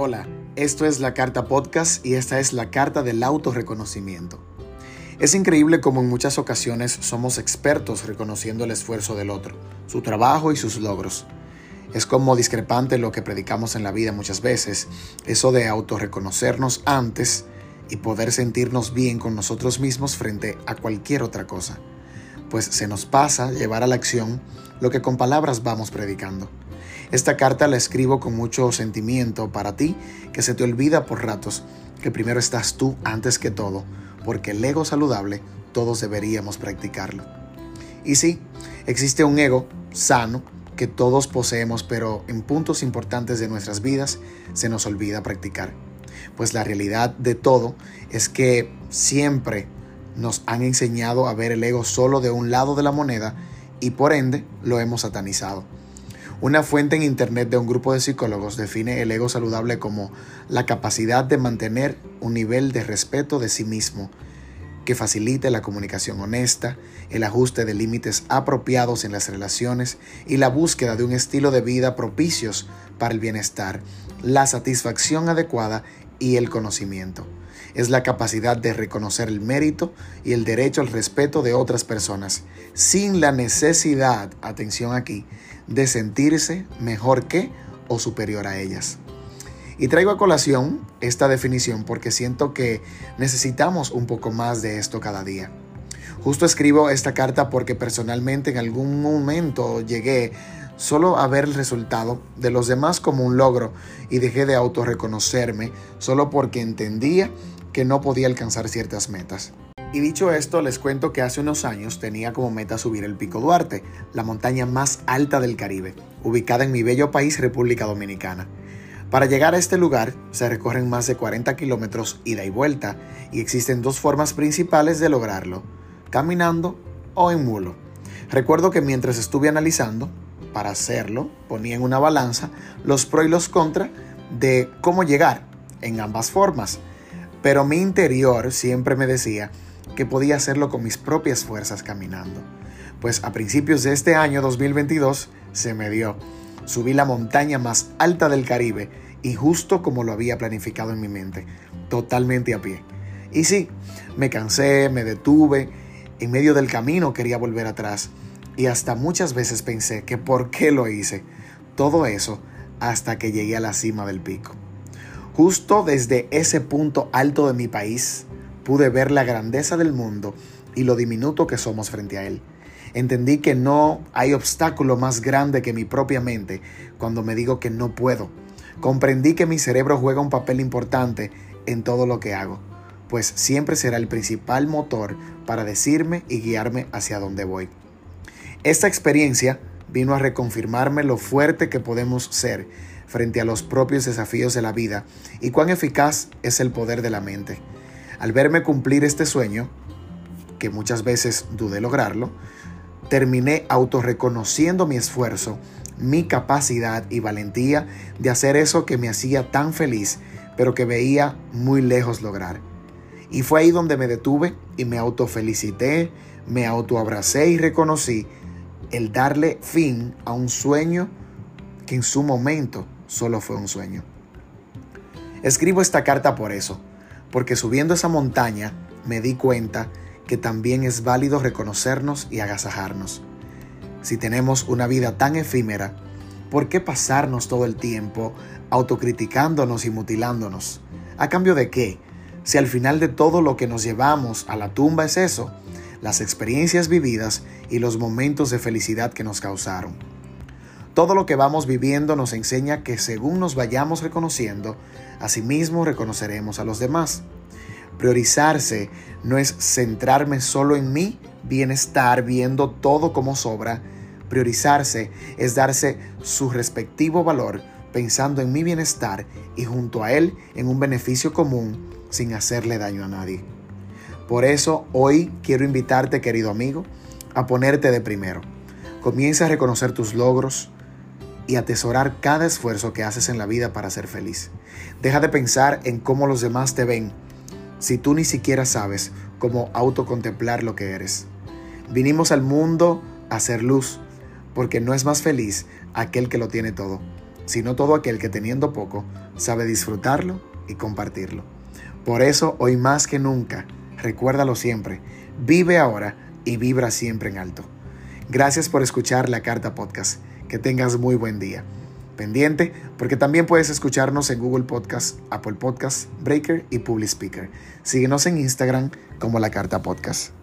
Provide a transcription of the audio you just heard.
Hola, esto es la Carta Podcast y esta es la Carta del Autorreconocimiento. Es increíble cómo en muchas ocasiones somos expertos reconociendo el esfuerzo del otro, su trabajo y sus logros. Es como discrepante lo que predicamos en la vida muchas veces, eso de autorreconocernos antes y poder sentirnos bien con nosotros mismos frente a cualquier otra cosa. Pues se nos pasa llevar a la acción lo que con palabras vamos predicando. Esta carta la escribo con mucho sentimiento para ti, que se te olvida por ratos que primero estás tú antes que todo porque el ego saludable todos deberíamos practicarlo. Y sí, existe un ego sano que todos poseemos, pero en puntos importantes de nuestras vidas se nos olvida practicar. Pues la realidad de todo es que siempre nos han enseñado a ver el ego solo de un lado de la moneda y por ende lo hemos satanizado. Una fuente en Internet de un grupo de psicólogos define el ego saludable como la capacidad de mantener un nivel de respeto de sí mismo que facilite la comunicación honesta, el ajuste de límites apropiados en las relaciones y la búsqueda de un estilo de vida propicios para el bienestar, la satisfacción adecuada y el conocimiento. Es la capacidad de reconocer el mérito y el derecho al respeto de otras personas, sin la necesidad, atención aquí, de sentirse mejor que o superior a ellas. Y traigo a colación esta definición porque siento que necesitamos un poco más de esto cada día. Justo escribo esta carta porque personalmente en algún momento llegué solo a ver el resultado de los demás como un logro y dejé de autorreconocerme solo porque entendía que no podía alcanzar ciertas metas. Y dicho esto, les cuento que hace unos años tenía como meta subir el Pico Duarte, la montaña más alta del Caribe, ubicada en mi bello país República Dominicana. Para llegar a este lugar se recorren más de 40 kilómetros ida y vuelta y existen dos formas principales de lograrlo, caminando o en mulo. Recuerdo que mientras estuve analizando, para hacerlo, ponía en una balanza los pros y los contra de cómo llegar en ambas formas, pero mi interior siempre me decía que podía hacerlo con mis propias fuerzas caminando. Pues a principios de este año 2022 se me dio subí la montaña más alta del Caribe y justo como lo había planificado en mi mente, totalmente a pie. Y sí, me cansé, me detuve, en medio del camino quería volver atrás y hasta muchas veces pensé que por qué lo hice. Todo eso hasta que llegué a la cima del pico. Justo desde ese punto alto de mi país pude ver la grandeza del mundo y lo diminuto que somos frente a él. Entendí que no hay obstáculo más grande que mi propia mente cuando me digo que no puedo. Comprendí que mi cerebro juega un papel importante en todo lo que hago, pues siempre será el principal motor para decirme y guiarme hacia donde voy. Esta experiencia vino a reconfirmarme lo fuerte que podemos ser frente a los propios desafíos de la vida y cuán eficaz es el poder de la mente. Al verme cumplir este sueño, que muchas veces dudé lograrlo, terminé autorreconociendo mi esfuerzo, mi capacidad y valentía de hacer eso que me hacía tan feliz, pero que veía muy lejos lograr. Y fue ahí donde me detuve y me autofelicité, me autoabracé y reconocí el darle fin a un sueño que en su momento solo fue un sueño. Escribo esta carta por eso, porque subiendo esa montaña me di cuenta que también es válido reconocernos y agasajarnos. Si tenemos una vida tan efímera, ¿por qué pasarnos todo el tiempo autocriticándonos y mutilándonos? ¿A cambio de qué? Si al final de todo lo que nos llevamos a la tumba es eso, las experiencias vividas y los momentos de felicidad que nos causaron. Todo lo que vamos viviendo nos enseña que según nos vayamos reconociendo, asimismo reconoceremos a los demás. Priorizarse no es centrarme solo en mi bienestar, viendo todo como sobra. Priorizarse es darse su respectivo valor, pensando en mi bienestar y junto a él en un beneficio común sin hacerle daño a nadie. Por eso hoy quiero invitarte, querido amigo, a ponerte de primero. Comienza a reconocer tus logros y atesorar cada esfuerzo que haces en la vida para ser feliz. Deja de pensar en cómo los demás te ven si tú ni siquiera sabes cómo autocontemplar lo que eres? Vinimos al mundo a ser luz, porque no es más feliz aquel que lo tiene todo. sino todo aquel que teniendo poco sabe disfrutarlo y compartirlo. Por eso, hoy más que nunca, recuérdalo siempre, vive ahora y vibra siempre en alto. Gracias por escuchar la Carta Podcast. Que tengas muy buen día. Pendiente, porque también puedes escucharnos en Google Podcast, Apple Podcast, Breaker y Public Speaker. Síguenos en Instagram como la Carta Podcast.